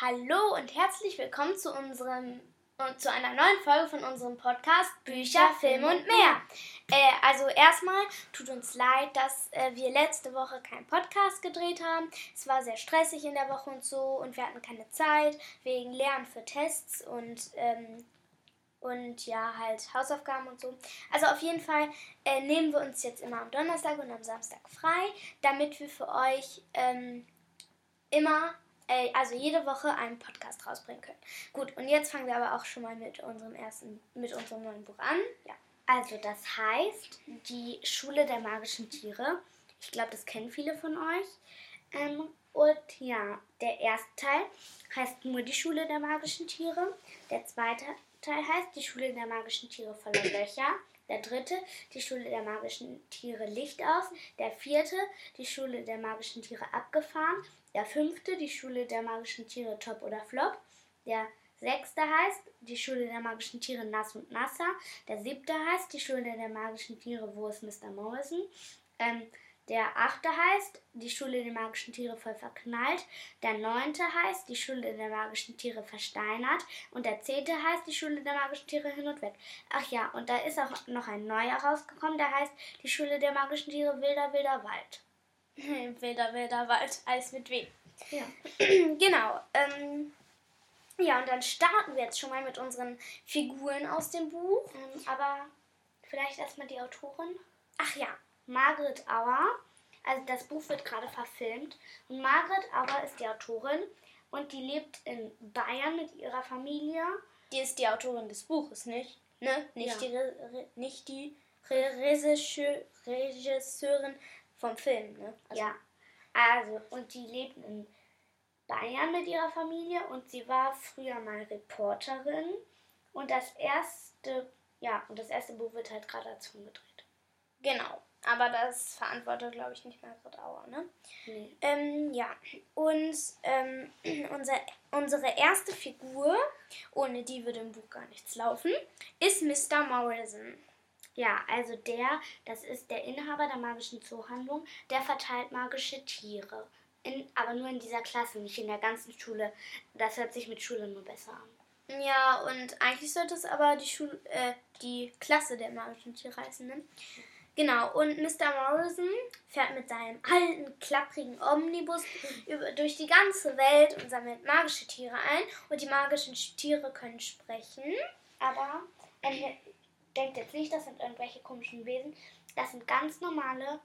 Hallo und herzlich willkommen zu unserem und zu einer neuen Folge von unserem Podcast Bücher, Film und mehr. Äh, also erstmal tut uns leid, dass äh, wir letzte Woche keinen Podcast gedreht haben. Es war sehr stressig in der Woche und so und wir hatten keine Zeit wegen Lernen für Tests und ähm, und ja, halt Hausaufgaben und so. Also auf jeden Fall äh, nehmen wir uns jetzt immer am Donnerstag und am Samstag frei, damit wir für euch ähm, immer äh, also jede Woche einen Podcast rausbringen können. Gut, und jetzt fangen wir aber auch schon mal mit unserem ersten, mit unserem neuen Buch an. Ja. Also das heißt, die Schule der magischen Tiere. Ich glaube, das kennen viele von euch. Ähm, und ja, der erste Teil heißt nur die Schule der magischen Tiere. Der zweite Teil heißt die Schule der magischen Tiere voller Löcher. Der dritte, die Schule der magischen Tiere Licht aus. Der vierte, die Schule der magischen Tiere abgefahren. Der fünfte, die Schule der magischen Tiere Top oder Flop. Der sechste heißt die Schule der magischen Tiere Nass und Nasser. Der siebte heißt die Schule der magischen Tiere Wo ist Mr. Morrison. Ähm, der achte heißt die Schule der magischen Tiere voll verknallt. Der neunte heißt die Schule der magischen Tiere versteinert. Und der zehnte heißt die Schule der magischen Tiere hin und weg. Ach ja, und da ist auch noch ein neuer rausgekommen, der heißt die Schule der magischen Tiere wilder, wilder Wald. wilder, wilder Wald, alles mit W. Ja. genau. Ähm, ja, und dann starten wir jetzt schon mal mit unseren Figuren aus dem Buch. Ähm, aber vielleicht erstmal die Autorin. Ach ja, Margaret Auer. Also das Buch wird gerade verfilmt. Und Margaret Auer ist die Autorin und die lebt in Bayern mit ihrer Familie. Die ist die Autorin des Buches, nicht? Ne? Nicht ja. die, Re nicht die Re Regisseurin vom Film, ne? Also ja. Also, und die lebt in Bayern mit ihrer Familie und sie war früher mal Reporterin. Und das erste, ja, und das erste Buch wird halt gerade dazu gedreht. Genau. Aber das verantwortet, glaube ich, nicht Margaret Auer, ne? Nee. Ähm, ja, und ähm, unser, unsere erste Figur, ohne die würde im Buch gar nichts laufen, ist Mr. Morrison. Ja, also der, das ist der Inhaber der magischen Zoohandlung, der verteilt magische Tiere. In, aber nur in dieser Klasse, nicht in der ganzen Schule. Das hört sich mit Schule nur besser an. Ja, und eigentlich sollte es aber die Schule, äh, die Klasse der magischen Tiere heißen, ne? Genau, und Mr. Morrison fährt mit seinem alten, klapprigen Omnibus durch die ganze Welt und sammelt magische Tiere ein. Und die magischen Tiere können sprechen. Aber er denkt jetzt nicht, das sind irgendwelche komischen Wesen. Das sind ganz normale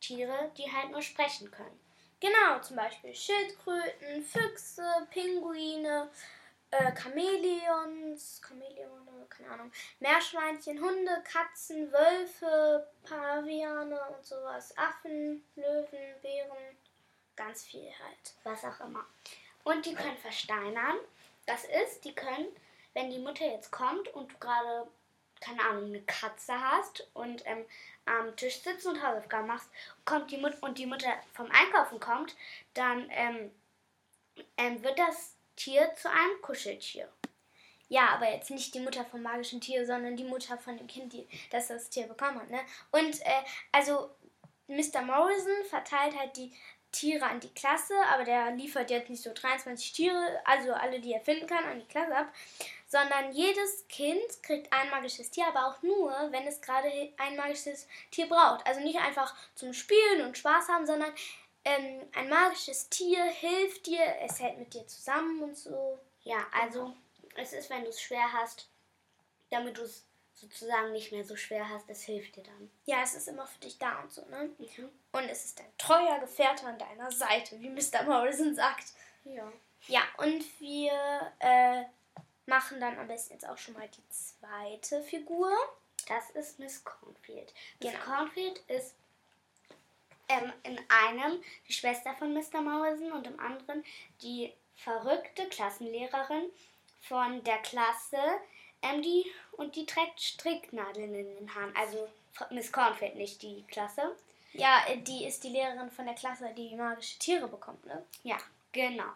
Tiere, die halt nur sprechen können. Genau, zum Beispiel Schildkröten, Füchse, Pinguine, äh, Chamäleons, Chamäleone, keine Ahnung, Meerschweinchen, Hunde, Katzen, Wölfe, Paviane und sowas, Affen, Löwen, Bären, ganz viel halt. Was auch immer. Und die können versteinern. Das ist, die können, wenn die Mutter jetzt kommt und du gerade keine Ahnung, eine Katze hast und ähm, am Tisch sitzt und Hausaufgaben machst, kommt die Mut und die Mutter vom Einkaufen kommt, dann ähm, ähm, wird das Tier zu einem Kuscheltier. Ja, aber jetzt nicht die Mutter vom magischen Tier, sondern die Mutter von dem Kind, die, das das Tier bekommen hat. Ne? Und äh, also Mr. Morrison verteilt halt die Tiere an die Klasse, aber der liefert jetzt nicht so 23 Tiere, also alle, die er finden kann, an die Klasse ab, sondern jedes Kind kriegt ein magisches Tier, aber auch nur, wenn es gerade ein magisches Tier braucht. Also nicht einfach zum Spielen und Spaß haben, sondern ähm, ein magisches Tier hilft dir, es hält mit dir zusammen und so. Ja, also es ist, wenn du es schwer hast, damit du es sozusagen nicht mehr so schwer hast, es hilft dir dann. Ja, es ist immer für dich da und so, ne? Mhm. Und es ist ein treuer Gefährte an deiner Seite, wie Mr. Morrison sagt. Ja. Ja, und wir äh, machen dann am besten jetzt auch schon mal die zweite Figur. Das ist Miss Cornfield. Miss genau. Cornfield ist ähm, in einem die Schwester von Mr. Morrison und im anderen die verrückte Klassenlehrerin von der Klasse, ähm, die, und die trägt Stricknadeln in den Haaren. Also Miss Cornfield, nicht die Klasse. Ja, die ist die Lehrerin von der Klasse, die magische Tiere bekommt, ne? Ja, genau.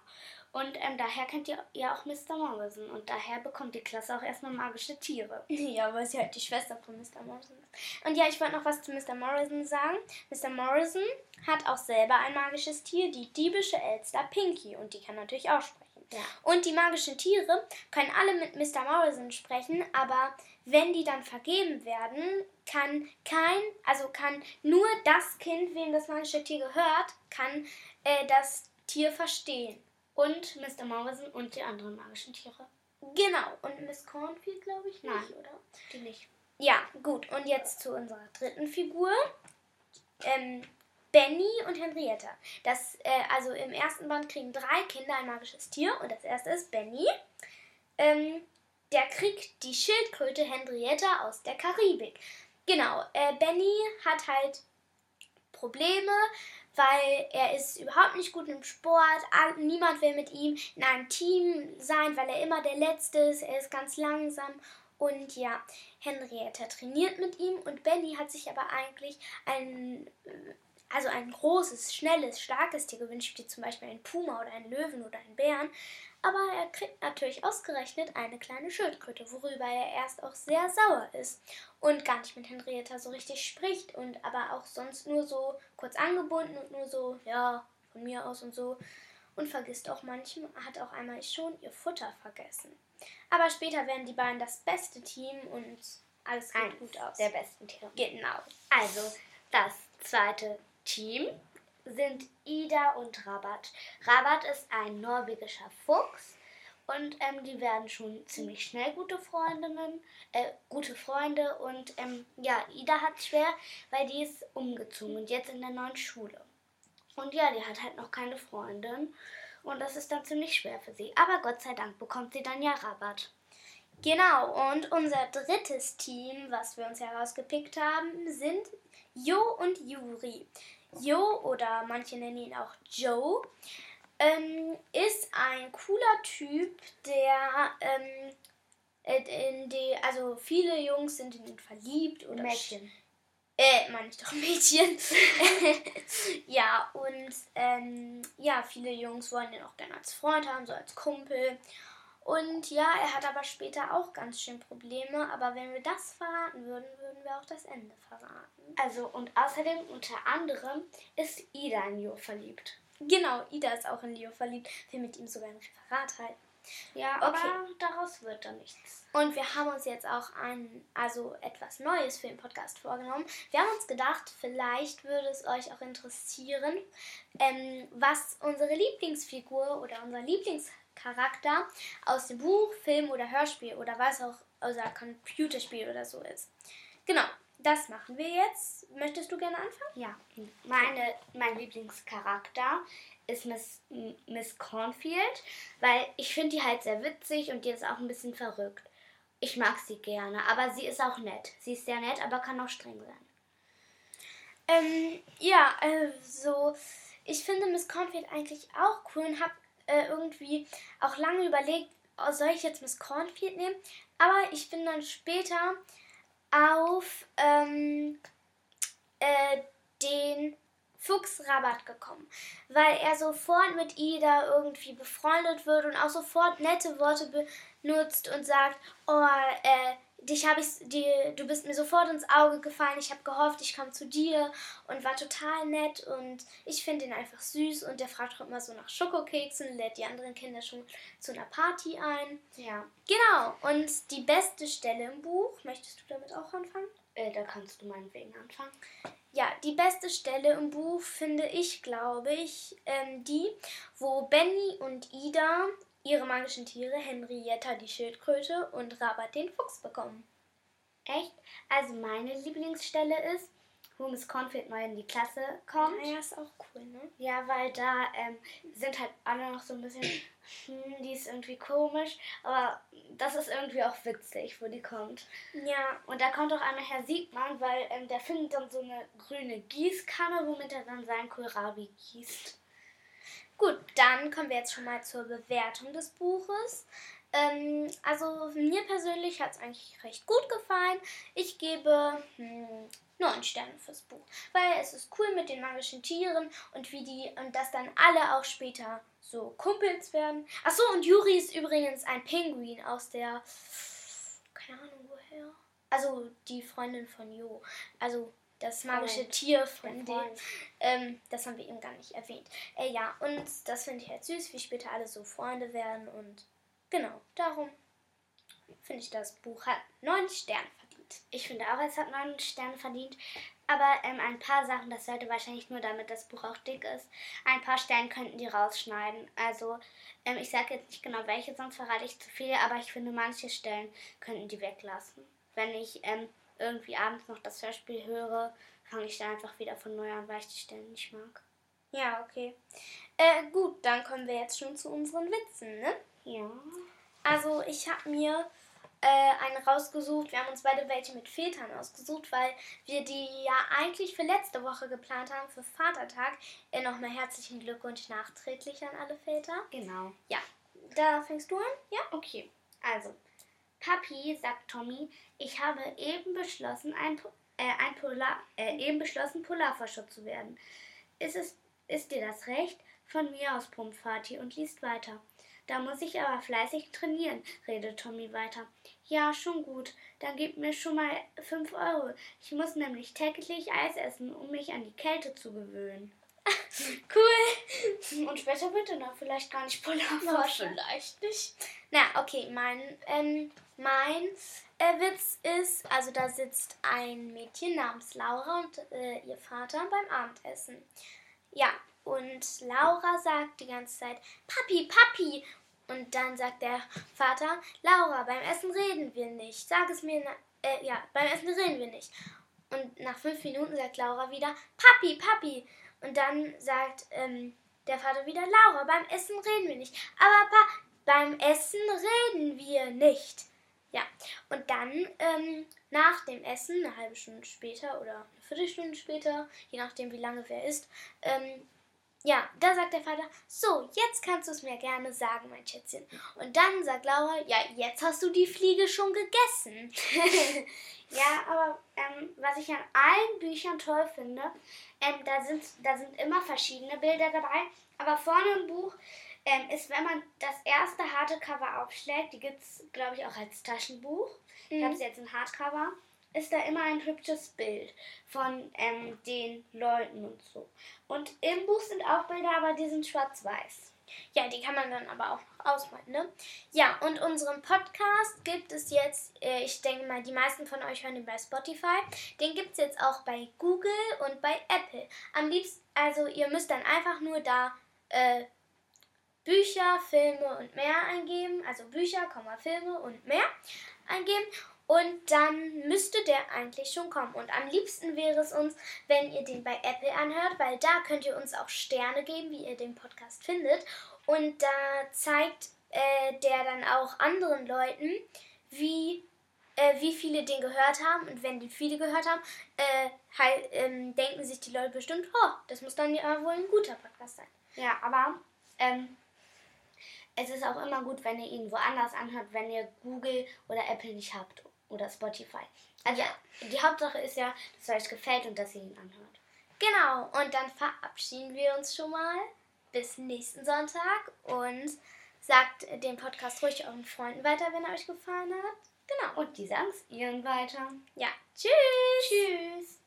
Und ähm, daher kennt ihr ja auch Mr. Morrison. Und daher bekommt die Klasse auch erstmal magische Tiere. Ja, weil sie halt die Schwester von Mr. Morrison ist. Und ja, ich wollte noch was zu Mr. Morrison sagen. Mr. Morrison hat auch selber ein magisches Tier, die diebische Elster Pinky. Und die kann natürlich auch sprechen. Ja. Und die magischen Tiere können alle mit Mr. Morrison sprechen, aber wenn die dann vergeben werden, kann kein, also kann nur das Kind, wem das magische Tier gehört, kann äh, das Tier verstehen. Und Mr. Morrison und die anderen magischen Tiere. Genau. Und Miss Cornfield, glaube ich, nicht, Nein. oder? Die nicht. Ja, gut. Und jetzt zu unserer dritten Figur. Ähm, Benny und Henrietta. Das, äh, also im ersten Band kriegen drei Kinder ein magisches Tier und das erste ist Benny. Ähm, der kriegt die Schildkröte Henrietta aus der Karibik. Genau, äh, Benny hat halt Probleme, weil er ist überhaupt nicht gut im Sport. Niemand will mit ihm in einem Team sein, weil er immer der Letzte ist. Er ist ganz langsam. Und ja, Henrietta trainiert mit ihm und Benny hat sich aber eigentlich ein, also ein großes, schnelles, starkes Tier gewünscht, wie zum Beispiel einen Puma oder einen Löwen oder einen Bären. Aber er kriegt natürlich ausgerechnet eine kleine Schildkröte, worüber er erst auch sehr sauer ist und gar nicht mit Henrietta so richtig spricht und aber auch sonst nur so kurz angebunden und nur so, ja, von mir aus und so. Und vergisst auch manchmal, hat auch einmal schon ihr Futter vergessen. Aber später werden die beiden das beste Team und alles geht Eins gut aus. der besten Tiere. genau. Also, das zweite Team sind Ida und Rabat. Rabat ist ein norwegischer Fuchs und ähm, die werden schon ziemlich schnell gute Freundinnen, äh, gute Freunde und ähm, ja, Ida hat schwer, weil die ist umgezogen und jetzt in der neuen Schule. Und ja, die hat halt noch keine Freundin und das ist dann ziemlich schwer für sie. Aber Gott sei Dank bekommt sie dann ja Rabat. Genau, und unser drittes Team, was wir uns herausgepickt haben, sind Jo und Juri. Jo, oder manche nennen ihn auch Joe, ähm, ist ein cooler Typ, der ähm, äh, in die, also viele Jungs sind in ihn verliebt oder Mädchen. Äh, meine ich doch Mädchen. ja, und ähm, ja, viele Jungs wollen ihn auch gerne als Freund haben, so als Kumpel. Und ja, er hat aber später auch ganz schön Probleme. Aber wenn wir das verraten würden, würden wir auch das Ende verraten. Also und außerdem unter anderem ist Ida in Jo verliebt. Genau, Ida ist auch in Leo verliebt. Will mit ihm sogar ein Referat halten. Ja, Okay. aber daraus wird dann nichts. Und wir haben uns jetzt auch ein, also etwas Neues für den Podcast vorgenommen. Wir haben uns gedacht, vielleicht würde es euch auch interessieren, ähm, was unsere Lieblingsfigur oder unser Lieblingscharakter aus dem Buch, Film oder Hörspiel oder was auch unser Computerspiel oder so ist. Genau, das machen wir jetzt. Möchtest du gerne anfangen? Ja, meine, mein Lieblingscharakter ist Miss, Miss Cornfield, weil ich finde die halt sehr witzig und die ist auch ein bisschen verrückt. Ich mag sie gerne, aber sie ist auch nett. Sie ist sehr nett, aber kann auch streng sein. Ähm, ja, also ich finde Miss Cornfield eigentlich auch cool und habe äh, irgendwie auch lange überlegt, oh, soll ich jetzt Miss Cornfield nehmen? Aber ich bin dann später auf ähm, äh, den Fuchsrabatt gekommen, weil er sofort mit Ida irgendwie befreundet wird und auch sofort nette Worte benutzt und sagt, oh, äh, dich habe ich, dir, du bist mir sofort ins Auge gefallen, ich habe gehofft, ich komme zu dir und war total nett und ich finde ihn einfach süß und der fragt auch immer so nach Schokokeksen, lädt die anderen Kinder schon zu einer Party ein. Ja, Genau, und die beste Stelle im Buch, möchtest du damit auch anfangen? Äh, da kannst du meinetwegen anfangen. Ja, die beste Stelle im Buch finde ich, glaube ich, ähm, die, wo Benny und Ida ihre magischen Tiere, Henrietta die Schildkröte und Rabat den Fuchs bekommen. Echt? Also meine Lieblingsstelle ist, wo Miss Cornfield neu in die Klasse kommt. Ja, ist auch cool, ne? Ja, weil da ähm, sind halt alle noch so ein bisschen, hm, die ist irgendwie komisch, aber das ist irgendwie auch witzig, wo die kommt. Ja, Und da kommt auch einmal Herr Siegmann, weil ähm, der findet dann so eine grüne Gießkanne, womit er dann seinen Kohlrabi gießt. gut, dann kommen wir jetzt schon mal zur Bewertung des Buches. Ähm, also mir persönlich hat es eigentlich recht gut gefallen. Ich gebe hm, 9 Sterne fürs Buch, weil es ist cool mit den magischen Tieren und wie die und dass dann alle auch später so Kumpels werden. Achso, und Juri ist übrigens ein Pinguin aus der. Keine Ahnung woher. Also die Freundin von Jo. Also das magische Freund. Tier von dem. Ähm, das haben wir eben gar nicht erwähnt. Äh, ja, und das finde ich halt süß, wie später alle so Freunde werden. Und genau, darum finde ich, das Buch hat neun Sterne verdient. Ich finde auch, es hat neun Sterne verdient. Aber ähm, ein paar Sachen, das sollte wahrscheinlich nur damit das Buch auch dick ist. Ein paar Stellen könnten die rausschneiden. Also ähm, ich sage jetzt nicht genau welche, sonst verrate ich zu viel. Aber ich finde, manche Stellen könnten die weglassen. Wenn ich ähm, irgendwie abends noch das Hörspiel höre, fange ich dann einfach wieder von neu an, weil ich die Stellen nicht mag. Ja, okay. Äh, gut, dann kommen wir jetzt schon zu unseren Witzen, ne? Ja. Also ich habe mir äh, einen rausgesucht. Wir haben uns beide welche mit Vätern ausgesucht, weil wir die ja eigentlich für letzte Woche geplant haben, für Vatertag. Äh, Nochmal herzlichen Glückwunsch nachträglich an alle Väter. Genau. Ja. Da fängst du an? Ja? Okay. Also, Papi, sagt Tommy, ich habe eben beschlossen, ein, äh, ein Polar, äh, eben beschlossen, Polarforscher zu werden. Ist, es, ist dir das recht? Von mir aus, pumpt Vati und liest weiter. Da muss ich aber fleißig trainieren, redet Tommy weiter. Ja, schon gut. Dann gib mir schon mal fünf Euro. Ich muss nämlich täglich Eis essen, um mich an die Kälte zu gewöhnen. cool. Und später wird er dann vielleicht gar nicht Polarforscher. vielleicht nicht. Na, okay, mein, ähm, mein äh, Witz ist, also da sitzt ein Mädchen namens Laura und äh, ihr Vater beim Abendessen. Ja, und Laura sagt die ganze Zeit, Papi, Papi. Und dann sagt der Vater, Laura, beim Essen reden wir nicht. Sag es mir, äh, ja, beim Essen reden wir nicht. Und nach fünf Minuten sagt Laura wieder, Papi, Papi. Und dann sagt ähm, der Vater wieder, Laura, beim Essen reden wir nicht. Aber pa, beim Essen reden wir nicht. Ja, und dann ähm, nach dem Essen, eine halbe Stunde später oder eine Viertelstunde später, je nachdem wie lange wer ist, ähm, ja, da sagt der Vater, so, jetzt kannst du es mir gerne sagen, mein Schätzchen. Und dann sagt Laura, ja, jetzt hast du die Fliege schon gegessen. ja, aber ähm, was ich an allen Büchern toll finde, ähm, da, sind, da sind immer verschiedene Bilder dabei, aber vorne im Buch ähm, ist, wenn man das erste harte Cover aufschlägt, die gibt es, glaube ich, auch als Taschenbuch. Mhm. Ich habe es jetzt in Hardcover ist da immer ein hübsches Bild von ähm, den Leuten und so. Und im Buch sind auch Bilder, aber die sind schwarz-weiß. Ja, die kann man dann aber auch noch ausmalen, ne? Ja, und unseren Podcast gibt es jetzt, äh, ich denke mal, die meisten von euch hören ihn bei Spotify. Den gibt es jetzt auch bei Google und bei Apple. Am liebsten, also ihr müsst dann einfach nur da äh, Bücher, Filme und mehr eingeben. Also Bücher, Filme und mehr eingeben. Und dann müsste der eigentlich schon kommen. Und am liebsten wäre es uns, wenn ihr den bei Apple anhört, weil da könnt ihr uns auch Sterne geben, wie ihr den Podcast findet. Und da zeigt äh, der dann auch anderen Leuten, wie, äh, wie viele den gehört haben. Und wenn die viele gehört haben, äh, halt, ähm, denken sich die Leute bestimmt, oh, das muss dann ja wohl ein guter Podcast sein. Ja, aber ähm, es ist auch immer gut, wenn ihr ihn woanders anhört, wenn ihr Google oder Apple nicht habt oder Spotify. Also ja. die Hauptsache ist ja, dass es euch gefällt und dass ihr ihn anhört. Genau, und dann verabschieden wir uns schon mal. Bis nächsten Sonntag und sagt den Podcast ruhig euren Freunden weiter, wenn er euch gefallen hat. Genau. Und die sagen es ihren weiter. Ja. Tschüss. Tschüss.